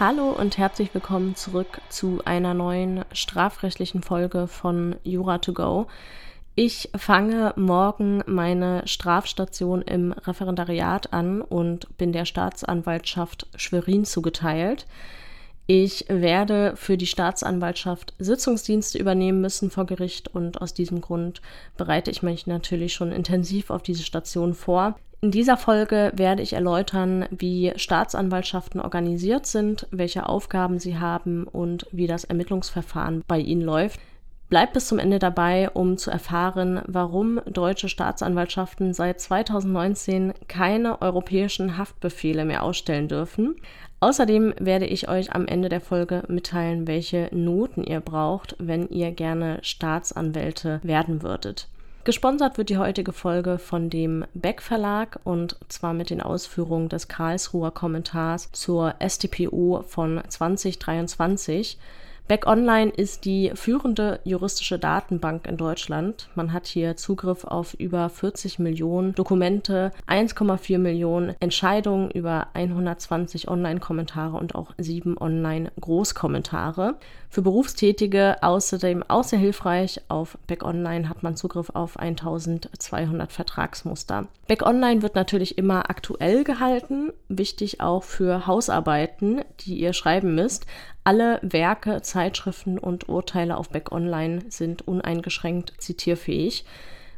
Hallo und herzlich willkommen zurück zu einer neuen strafrechtlichen Folge von Jura to go. Ich fange morgen meine Strafstation im Referendariat an und bin der Staatsanwaltschaft Schwerin zugeteilt. Ich werde für die Staatsanwaltschaft Sitzungsdienste übernehmen müssen vor Gericht und aus diesem Grund bereite ich mich natürlich schon intensiv auf diese Station vor. In dieser Folge werde ich erläutern, wie Staatsanwaltschaften organisiert sind, welche Aufgaben sie haben und wie das Ermittlungsverfahren bei ihnen läuft. Bleibt bis zum Ende dabei, um zu erfahren, warum deutsche Staatsanwaltschaften seit 2019 keine europäischen Haftbefehle mehr ausstellen dürfen. Außerdem werde ich euch am Ende der Folge mitteilen, welche Noten ihr braucht, wenn ihr gerne Staatsanwälte werden würdet. Gesponsert wird die heutige Folge von dem Beck Verlag und zwar mit den Ausführungen des Karlsruher Kommentars zur StPO von 2023. Beck Online ist die führende juristische Datenbank in Deutschland. Man hat hier Zugriff auf über 40 Millionen Dokumente, 1,4 Millionen Entscheidungen, über 120 Online-Kommentare und auch sieben Online-Großkommentare. Für Berufstätige außerdem auch sehr hilfreich. Auf Beck Online hat man Zugriff auf 1200 Vertragsmuster. Beck Online wird natürlich immer aktuell gehalten. Wichtig auch für Hausarbeiten, die ihr schreiben müsst. Alle Werke, Zeitschriften und Urteile auf Beck Online sind uneingeschränkt zitierfähig.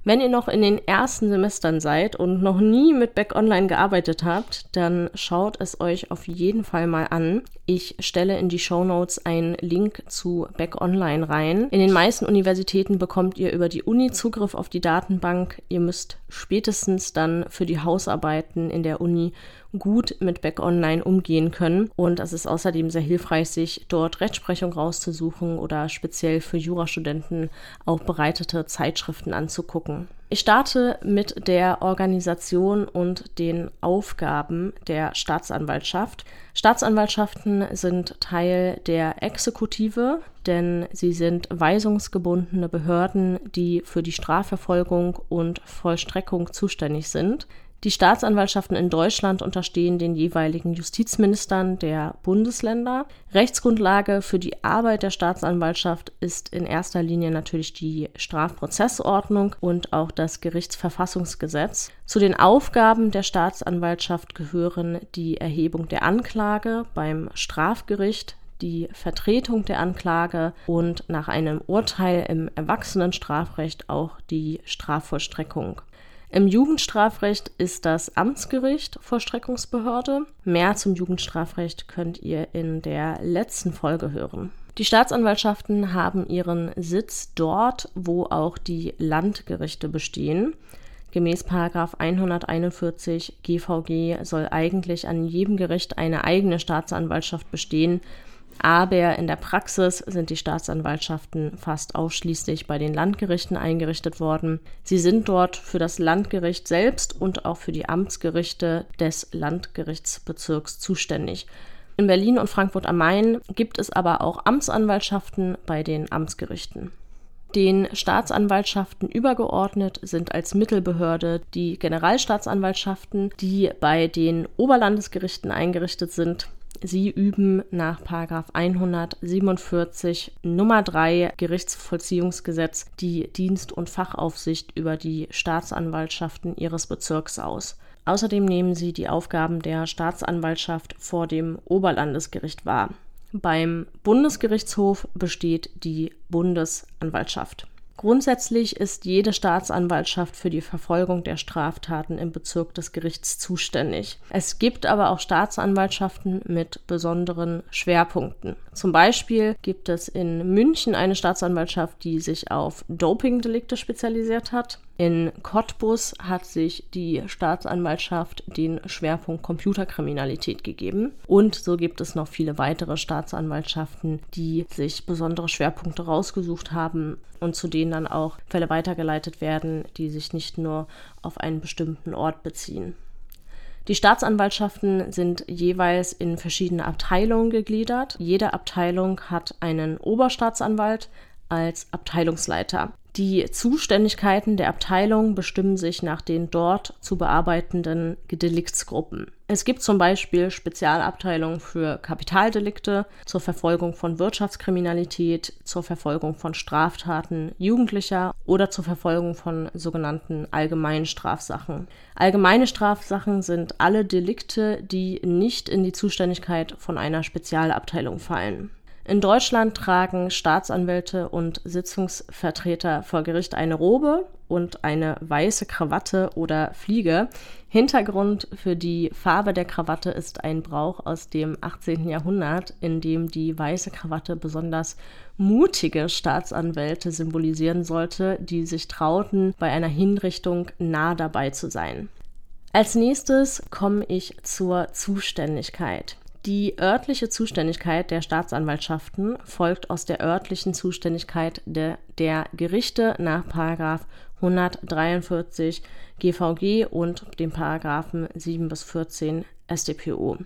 Wenn ihr noch in den ersten Semestern seid und noch nie mit Back Online gearbeitet habt, dann schaut es euch auf jeden Fall mal an. Ich stelle in die Show Notes einen Link zu Back Online rein. In den meisten Universitäten bekommt ihr über die Uni Zugriff auf die Datenbank. Ihr müsst spätestens dann für die Hausarbeiten in der Uni gut mit Back Online umgehen können. Und es ist außerdem sehr hilfreich, sich dort Rechtsprechung rauszusuchen oder speziell für Jurastudenten auch bereitete Zeitschriften anzugucken. Ich starte mit der Organisation und den Aufgaben der Staatsanwaltschaft. Staatsanwaltschaften sind Teil der Exekutive, denn sie sind weisungsgebundene Behörden, die für die Strafverfolgung und Vollstreckung zuständig sind. Die Staatsanwaltschaften in Deutschland unterstehen den jeweiligen Justizministern der Bundesländer. Rechtsgrundlage für die Arbeit der Staatsanwaltschaft ist in erster Linie natürlich die Strafprozessordnung und auch das Gerichtsverfassungsgesetz. Zu den Aufgaben der Staatsanwaltschaft gehören die Erhebung der Anklage beim Strafgericht, die Vertretung der Anklage und nach einem Urteil im Erwachsenenstrafrecht auch die Strafvollstreckung. Im Jugendstrafrecht ist das Amtsgericht Vollstreckungsbehörde. Mehr zum Jugendstrafrecht könnt ihr in der letzten Folge hören. Die Staatsanwaltschaften haben ihren Sitz dort, wo auch die Landgerichte bestehen. Gemäß 141 GVG soll eigentlich an jedem Gericht eine eigene Staatsanwaltschaft bestehen, aber in der Praxis sind die Staatsanwaltschaften fast ausschließlich bei den Landgerichten eingerichtet worden. Sie sind dort für das Landgericht selbst und auch für die Amtsgerichte des Landgerichtsbezirks zuständig. In Berlin und Frankfurt am Main gibt es aber auch Amtsanwaltschaften bei den Amtsgerichten. Den Staatsanwaltschaften übergeordnet sind als Mittelbehörde die Generalstaatsanwaltschaften, die bei den Oberlandesgerichten eingerichtet sind. Sie üben nach 147 Nummer 3 Gerichtsvollziehungsgesetz die Dienst- und Fachaufsicht über die Staatsanwaltschaften ihres Bezirks aus. Außerdem nehmen sie die Aufgaben der Staatsanwaltschaft vor dem Oberlandesgericht wahr. Beim Bundesgerichtshof besteht die Bundesanwaltschaft. Grundsätzlich ist jede Staatsanwaltschaft für die Verfolgung der Straftaten im Bezirk des Gerichts zuständig. Es gibt aber auch Staatsanwaltschaften mit besonderen Schwerpunkten. Zum Beispiel gibt es in München eine Staatsanwaltschaft, die sich auf Dopingdelikte spezialisiert hat. In Cottbus hat sich die Staatsanwaltschaft den Schwerpunkt Computerkriminalität gegeben. Und so gibt es noch viele weitere Staatsanwaltschaften, die sich besondere Schwerpunkte rausgesucht haben und zu denen dann auch Fälle weitergeleitet werden, die sich nicht nur auf einen bestimmten Ort beziehen. Die Staatsanwaltschaften sind jeweils in verschiedene Abteilungen gegliedert. Jede Abteilung hat einen Oberstaatsanwalt als Abteilungsleiter. Die Zuständigkeiten der Abteilung bestimmen sich nach den dort zu bearbeitenden Deliktsgruppen. Es gibt zum Beispiel Spezialabteilungen für Kapitaldelikte, zur Verfolgung von Wirtschaftskriminalität, zur Verfolgung von Straftaten Jugendlicher oder zur Verfolgung von sogenannten allgemeinen Strafsachen. Allgemeine Strafsachen sind alle Delikte, die nicht in die Zuständigkeit von einer Spezialabteilung fallen. In Deutschland tragen Staatsanwälte und Sitzungsvertreter vor Gericht eine Robe und eine weiße Krawatte oder Fliege. Hintergrund für die Farbe der Krawatte ist ein Brauch aus dem 18. Jahrhundert, in dem die weiße Krawatte besonders mutige Staatsanwälte symbolisieren sollte, die sich trauten, bei einer Hinrichtung nah dabei zu sein. Als nächstes komme ich zur Zuständigkeit. Die örtliche Zuständigkeit der Staatsanwaltschaften folgt aus der örtlichen Zuständigkeit de, der Gerichte nach 143 GVG und den Paragraphen 7 bis 14 StPO.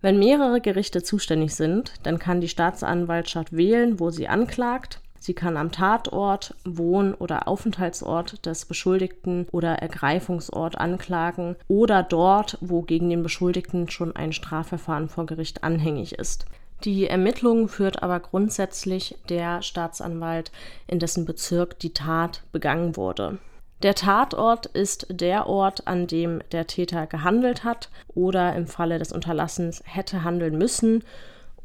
Wenn mehrere Gerichte zuständig sind, dann kann die Staatsanwaltschaft wählen, wo sie anklagt Sie kann am Tatort, Wohn- oder Aufenthaltsort des Beschuldigten oder Ergreifungsort anklagen oder dort, wo gegen den Beschuldigten schon ein Strafverfahren vor Gericht anhängig ist. Die Ermittlungen führt aber grundsätzlich der Staatsanwalt, in dessen Bezirk die Tat begangen wurde. Der Tatort ist der Ort, an dem der Täter gehandelt hat oder im Falle des Unterlassens hätte handeln müssen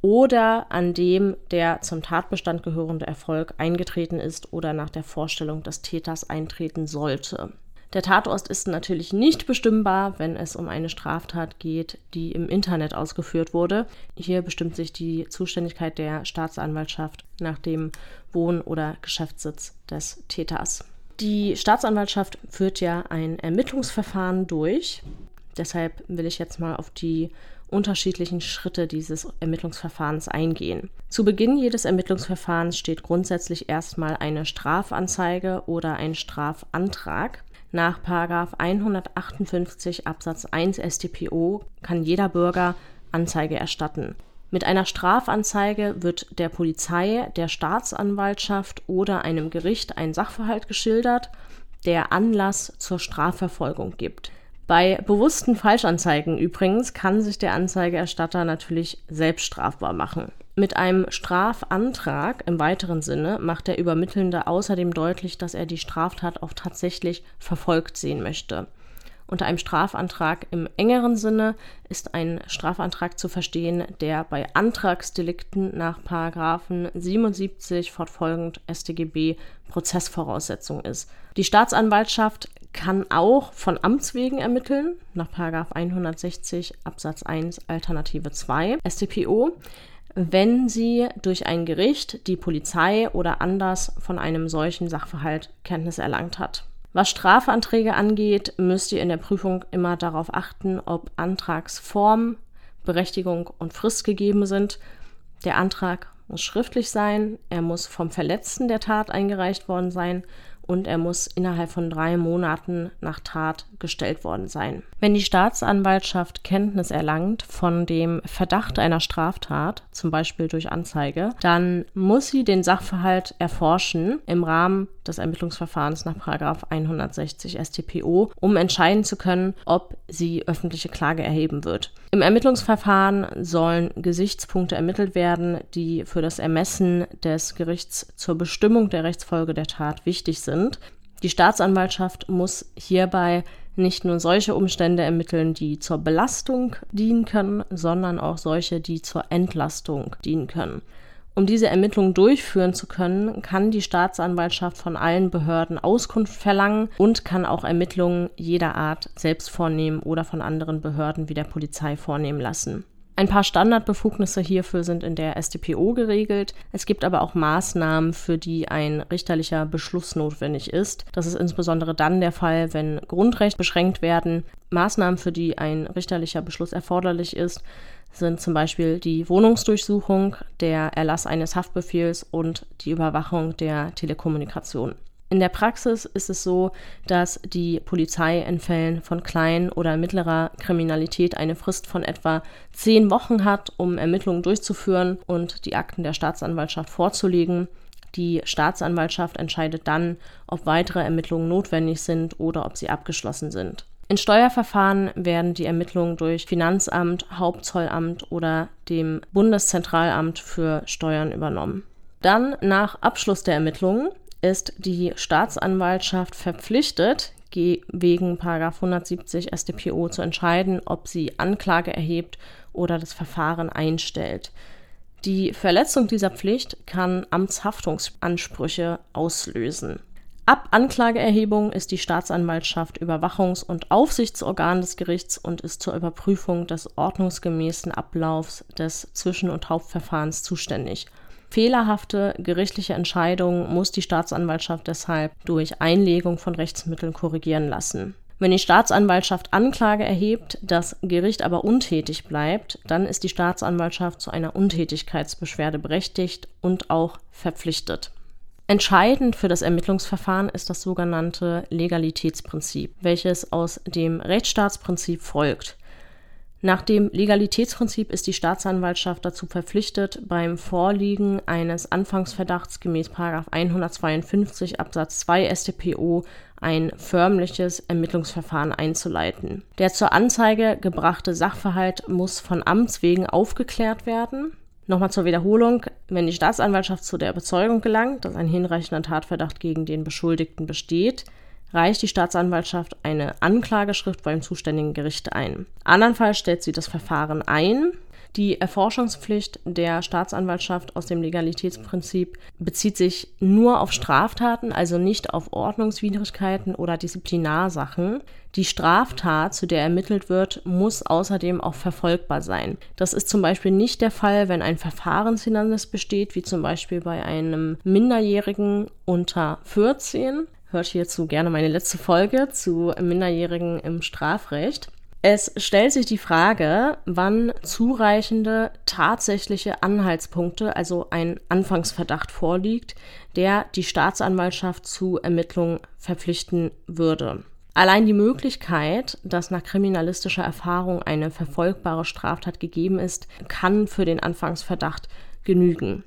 oder an dem der zum Tatbestand gehörende Erfolg eingetreten ist oder nach der Vorstellung des Täters eintreten sollte. Der Tatort ist natürlich nicht bestimmbar, wenn es um eine Straftat geht, die im Internet ausgeführt wurde. Hier bestimmt sich die Zuständigkeit der Staatsanwaltschaft nach dem Wohn- oder Geschäftssitz des Täters. Die Staatsanwaltschaft führt ja ein Ermittlungsverfahren durch. Deshalb will ich jetzt mal auf die unterschiedlichen Schritte dieses Ermittlungsverfahrens eingehen. Zu Beginn jedes Ermittlungsverfahrens steht grundsätzlich erstmal eine Strafanzeige oder ein Strafantrag. Nach 158 Absatz 1 StPO kann jeder Bürger Anzeige erstatten. Mit einer Strafanzeige wird der Polizei, der Staatsanwaltschaft oder einem Gericht ein Sachverhalt geschildert, der Anlass zur Strafverfolgung gibt. Bei bewussten Falschanzeigen übrigens kann sich der Anzeigerstatter natürlich selbst strafbar machen. Mit einem Strafantrag im weiteren Sinne macht der Übermittelnde außerdem deutlich, dass er die Straftat auch tatsächlich verfolgt sehen möchte. Unter einem Strafantrag im engeren Sinne ist ein Strafantrag zu verstehen, der bei Antragsdelikten nach 77 fortfolgend StGB Prozessvoraussetzung ist. Die Staatsanwaltschaft kann auch von Amts wegen ermitteln, nach 160 Absatz 1 Alternative 2 StPO, wenn sie durch ein Gericht, die Polizei oder anders von einem solchen Sachverhalt Kenntnis erlangt hat. Was Strafanträge angeht, müsst ihr in der Prüfung immer darauf achten, ob Antragsform, Berechtigung und Frist gegeben sind. Der Antrag muss schriftlich sein, er muss vom Verletzten der Tat eingereicht worden sein und er muss innerhalb von drei Monaten nach Tat gestellt worden sein. Wenn die Staatsanwaltschaft Kenntnis erlangt von dem Verdacht einer Straftat, zum Beispiel durch Anzeige, dann muss sie den Sachverhalt erforschen im Rahmen des Ermittlungsverfahrens nach 160 StPO, um entscheiden zu können, ob sie öffentliche Klage erheben wird. Im Ermittlungsverfahren sollen Gesichtspunkte ermittelt werden, die für das Ermessen des Gerichts zur Bestimmung der Rechtsfolge der Tat wichtig sind. Die Staatsanwaltschaft muss hierbei nicht nur solche Umstände ermitteln, die zur Belastung dienen können, sondern auch solche, die zur Entlastung dienen können. Um diese Ermittlungen durchführen zu können, kann die Staatsanwaltschaft von allen Behörden Auskunft verlangen und kann auch Ermittlungen jeder Art selbst vornehmen oder von anderen Behörden wie der Polizei vornehmen lassen. Ein paar Standardbefugnisse hierfür sind in der StPO geregelt. Es gibt aber auch Maßnahmen, für die ein richterlicher Beschluss notwendig ist. Das ist insbesondere dann der Fall, wenn Grundrechte beschränkt werden. Maßnahmen, für die ein richterlicher Beschluss erforderlich ist, sind zum Beispiel die Wohnungsdurchsuchung, der Erlass eines Haftbefehls und die Überwachung der Telekommunikation. In der Praxis ist es so, dass die Polizei in Fällen von klein- oder mittlerer Kriminalität eine Frist von etwa zehn Wochen hat, um Ermittlungen durchzuführen und die Akten der Staatsanwaltschaft vorzulegen. Die Staatsanwaltschaft entscheidet dann, ob weitere Ermittlungen notwendig sind oder ob sie abgeschlossen sind. In Steuerverfahren werden die Ermittlungen durch Finanzamt, Hauptzollamt oder dem Bundeszentralamt für Steuern übernommen. Dann nach Abschluss der Ermittlungen ist die Staatsanwaltschaft verpflichtet, wegen 170 StPO zu entscheiden, ob sie Anklage erhebt oder das Verfahren einstellt. Die Verletzung dieser Pflicht kann Amtshaftungsansprüche auslösen. Ab Anklageerhebung ist die Staatsanwaltschaft Überwachungs- und Aufsichtsorgan des Gerichts und ist zur Überprüfung des ordnungsgemäßen Ablaufs des Zwischen- und Hauptverfahrens zuständig. Fehlerhafte gerichtliche Entscheidungen muss die Staatsanwaltschaft deshalb durch Einlegung von Rechtsmitteln korrigieren lassen. Wenn die Staatsanwaltschaft Anklage erhebt, das Gericht aber untätig bleibt, dann ist die Staatsanwaltschaft zu einer Untätigkeitsbeschwerde berechtigt und auch verpflichtet. Entscheidend für das Ermittlungsverfahren ist das sogenannte Legalitätsprinzip, welches aus dem Rechtsstaatsprinzip folgt. Nach dem Legalitätsprinzip ist die Staatsanwaltschaft dazu verpflichtet, beim Vorliegen eines Anfangsverdachts gemäß 152 Absatz 2 StPO ein förmliches Ermittlungsverfahren einzuleiten. Der zur Anzeige gebrachte Sachverhalt muss von Amts wegen aufgeklärt werden. Nochmal zur Wiederholung, wenn die Staatsanwaltschaft zu der Überzeugung gelangt, dass ein hinreichender Tatverdacht gegen den Beschuldigten besteht, reicht die Staatsanwaltschaft eine Anklageschrift beim zuständigen Gericht ein. Andernfalls stellt sie das Verfahren ein. Die Erforschungspflicht der Staatsanwaltschaft aus dem Legalitätsprinzip bezieht sich nur auf Straftaten, also nicht auf Ordnungswidrigkeiten oder Disziplinarsachen. Die Straftat, zu der ermittelt wird, muss außerdem auch verfolgbar sein. Das ist zum Beispiel nicht der Fall, wenn ein Verfahrenshindernis besteht, wie zum Beispiel bei einem Minderjährigen unter 14 hört hierzu gerne meine letzte Folge zu Minderjährigen im Strafrecht. Es stellt sich die Frage, wann zureichende tatsächliche Anhaltspunkte, also ein Anfangsverdacht vorliegt, der die Staatsanwaltschaft zu Ermittlungen verpflichten würde. Allein die Möglichkeit, dass nach kriminalistischer Erfahrung eine verfolgbare Straftat gegeben ist, kann für den Anfangsverdacht genügen.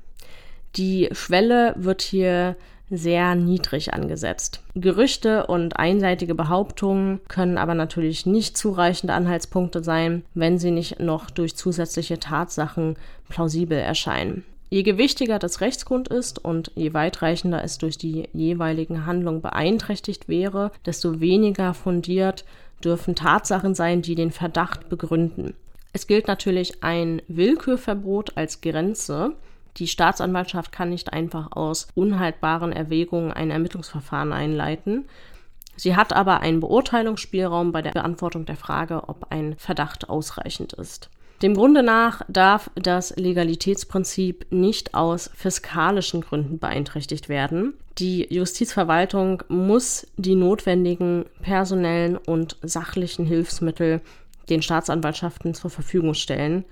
Die Schwelle wird hier sehr niedrig angesetzt. Gerüchte und einseitige Behauptungen können aber natürlich nicht zureichende Anhaltspunkte sein, wenn sie nicht noch durch zusätzliche Tatsachen plausibel erscheinen. Je gewichtiger das Rechtsgrund ist und je weitreichender es durch die jeweiligen Handlungen beeinträchtigt wäre, desto weniger fundiert dürfen Tatsachen sein, die den Verdacht begründen. Es gilt natürlich ein Willkürverbot als Grenze, die Staatsanwaltschaft kann nicht einfach aus unhaltbaren Erwägungen ein Ermittlungsverfahren einleiten. Sie hat aber einen Beurteilungsspielraum bei der Beantwortung der Frage, ob ein Verdacht ausreichend ist. Dem Grunde nach darf das Legalitätsprinzip nicht aus fiskalischen Gründen beeinträchtigt werden. Die Justizverwaltung muss die notwendigen personellen und sachlichen Hilfsmittel den Staatsanwaltschaften zur Verfügung stellen.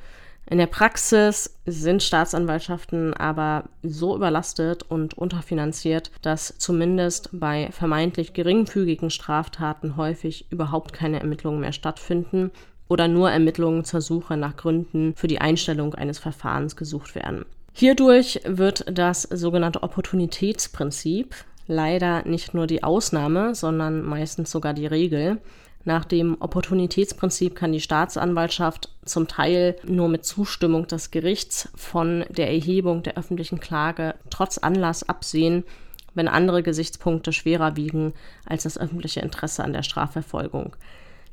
In der Praxis sind Staatsanwaltschaften aber so überlastet und unterfinanziert, dass zumindest bei vermeintlich geringfügigen Straftaten häufig überhaupt keine Ermittlungen mehr stattfinden oder nur Ermittlungen zur Suche nach Gründen für die Einstellung eines Verfahrens gesucht werden. Hierdurch wird das sogenannte Opportunitätsprinzip leider nicht nur die Ausnahme, sondern meistens sogar die Regel. Nach dem Opportunitätsprinzip kann die Staatsanwaltschaft zum Teil nur mit Zustimmung des Gerichts von der Erhebung der öffentlichen Klage trotz Anlass absehen, wenn andere Gesichtspunkte schwerer wiegen als das öffentliche Interesse an der Strafverfolgung.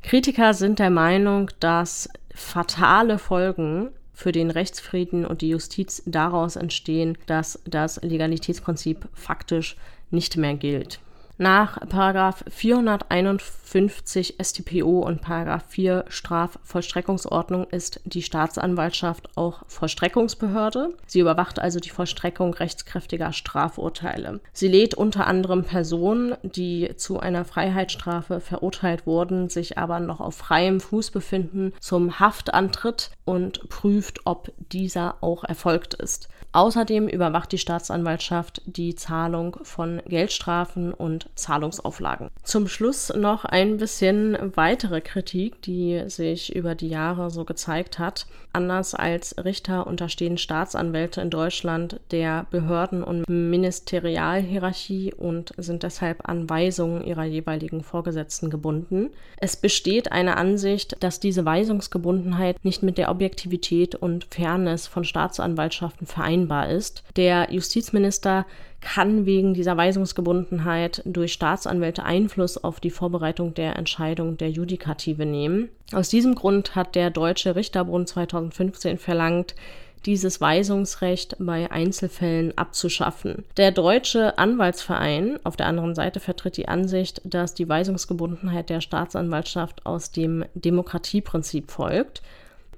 Kritiker sind der Meinung, dass fatale Folgen für den Rechtsfrieden und die Justiz daraus entstehen, dass das Legalitätsprinzip faktisch nicht mehr gilt. Nach 451 StPO und 4 Strafvollstreckungsordnung ist die Staatsanwaltschaft auch Vollstreckungsbehörde. Sie überwacht also die Vollstreckung rechtskräftiger Strafurteile. Sie lädt unter anderem Personen, die zu einer Freiheitsstrafe verurteilt wurden, sich aber noch auf freiem Fuß befinden, zum Haftantritt und prüft, ob dieser auch erfolgt ist. Außerdem überwacht die Staatsanwaltschaft die Zahlung von Geldstrafen und Zahlungsauflagen. Zum Schluss noch ein bisschen weitere Kritik, die sich über die Jahre so gezeigt hat. Anders als Richter unterstehen Staatsanwälte in Deutschland der Behörden- und Ministerialhierarchie und sind deshalb an Weisungen ihrer jeweiligen Vorgesetzten gebunden. Es besteht eine Ansicht, dass diese Weisungsgebundenheit nicht mit der Objektivität und Fairness von Staatsanwaltschaften vereinbar ist. Der Justizminister kann wegen dieser Weisungsgebundenheit durch Staatsanwälte Einfluss auf die Vorbereitung der Entscheidung der Judikative nehmen. Aus diesem Grund hat der Deutsche Richterbund 2015 verlangt, dieses Weisungsrecht bei Einzelfällen abzuschaffen. Der Deutsche Anwaltsverein auf der anderen Seite vertritt die Ansicht, dass die Weisungsgebundenheit der Staatsanwaltschaft aus dem Demokratieprinzip folgt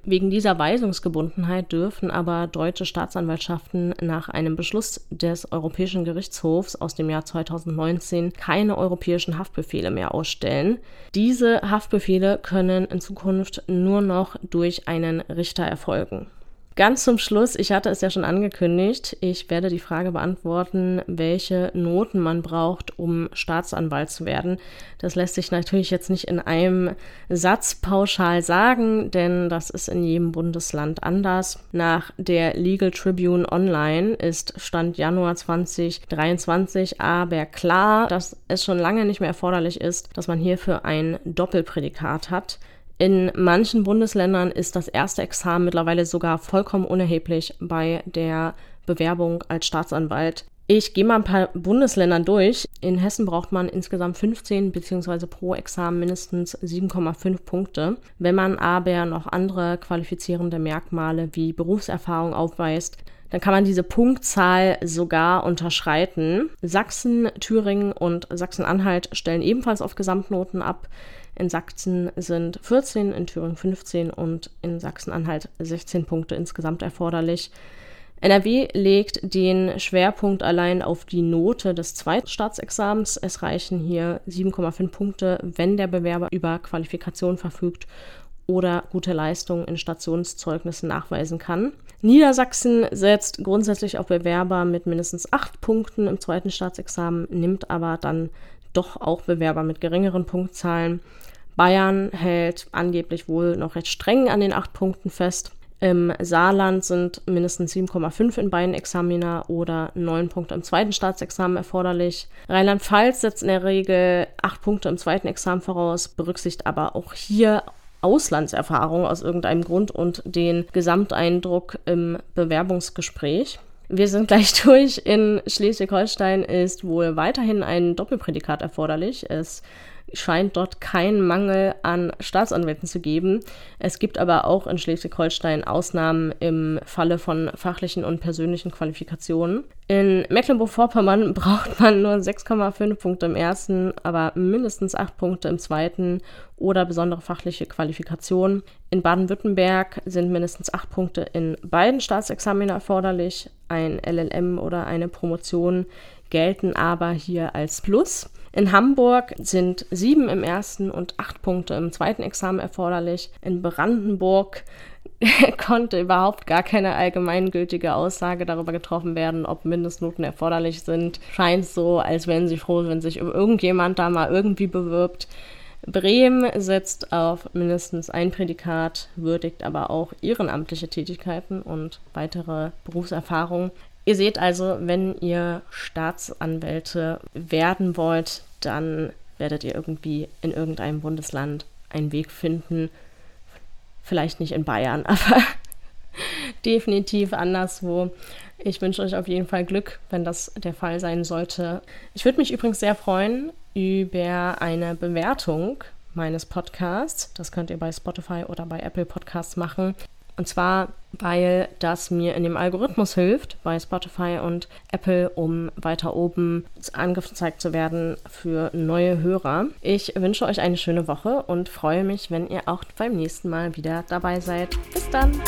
Wegen dieser Weisungsgebundenheit dürfen aber deutsche Staatsanwaltschaften nach einem Beschluss des Europäischen Gerichtshofs aus dem Jahr 2019 keine europäischen Haftbefehle mehr ausstellen. Diese Haftbefehle können in Zukunft nur noch durch einen Richter erfolgen. Ganz zum Schluss, ich hatte es ja schon angekündigt, ich werde die Frage beantworten, welche Noten man braucht, um Staatsanwalt zu werden. Das lässt sich natürlich jetzt nicht in einem Satz pauschal sagen, denn das ist in jedem Bundesland anders. Nach der Legal Tribune Online ist Stand Januar 2023 aber klar, dass es schon lange nicht mehr erforderlich ist, dass man hierfür ein Doppelprädikat hat. In manchen Bundesländern ist das erste Examen mittlerweile sogar vollkommen unerheblich bei der Bewerbung als Staatsanwalt. Ich gehe mal ein paar Bundesländer durch. In Hessen braucht man insgesamt 15 bzw. pro Examen mindestens 7,5 Punkte. Wenn man aber noch andere qualifizierende Merkmale wie Berufserfahrung aufweist, dann kann man diese Punktzahl sogar unterschreiten. Sachsen, Thüringen und Sachsen-Anhalt stellen ebenfalls auf Gesamtnoten ab. In Sachsen sind 14, in Thüringen 15 und in Sachsen-Anhalt 16 Punkte insgesamt erforderlich. NRW legt den Schwerpunkt allein auf die Note des Zweitstaatsexamens. Es reichen hier 7,5 Punkte, wenn der Bewerber über Qualifikation verfügt oder gute Leistung in Stationszeugnissen nachweisen kann. Niedersachsen setzt grundsätzlich auf Bewerber mit mindestens 8 Punkten im zweiten Staatsexamen, nimmt aber dann doch auch Bewerber mit geringeren Punktzahlen. Bayern hält angeblich wohl noch recht streng an den acht Punkten fest. Im Saarland sind mindestens 7,5 in beiden Examina oder 9 Punkte im zweiten Staatsexamen erforderlich. Rheinland-Pfalz setzt in der Regel 8 Punkte im zweiten Examen voraus, berücksichtigt aber auch hier Auslandserfahrung aus irgendeinem Grund und den Gesamteindruck im Bewerbungsgespräch. Wir sind gleich durch. In Schleswig-Holstein ist wohl weiterhin ein Doppelprädikat erforderlich. Es scheint dort keinen Mangel an Staatsanwälten zu geben. Es gibt aber auch in Schleswig-Holstein Ausnahmen im Falle von fachlichen und persönlichen Qualifikationen. In Mecklenburg-Vorpommern braucht man nur 6,5 Punkte im ersten, aber mindestens 8 Punkte im zweiten oder besondere fachliche Qualifikation. In Baden-Württemberg sind mindestens 8 Punkte in beiden Staatsexamina erforderlich. Ein LLM oder eine Promotion gelten aber hier als Plus. In Hamburg sind sieben im ersten und acht Punkte im zweiten Examen erforderlich. In Brandenburg konnte überhaupt gar keine allgemeingültige Aussage darüber getroffen werden, ob Mindestnoten erforderlich sind. Scheint so, als wären sie froh, wenn sich irgendjemand da mal irgendwie bewirbt. Bremen setzt auf mindestens ein Prädikat, würdigt aber auch ehrenamtliche Tätigkeiten und weitere Berufserfahrung. Ihr seht also, wenn ihr Staatsanwälte werden wollt, dann werdet ihr irgendwie in irgendeinem Bundesland einen Weg finden. Vielleicht nicht in Bayern, aber definitiv anderswo. Ich wünsche euch auf jeden Fall Glück, wenn das der Fall sein sollte. Ich würde mich übrigens sehr freuen über eine Bewertung meines Podcasts. Das könnt ihr bei Spotify oder bei Apple Podcasts machen. Und zwar, weil das mir in dem Algorithmus hilft bei Spotify und Apple, um weiter oben angezeigt zu werden für neue Hörer. Ich wünsche euch eine schöne Woche und freue mich, wenn ihr auch beim nächsten Mal wieder dabei seid. Bis dann!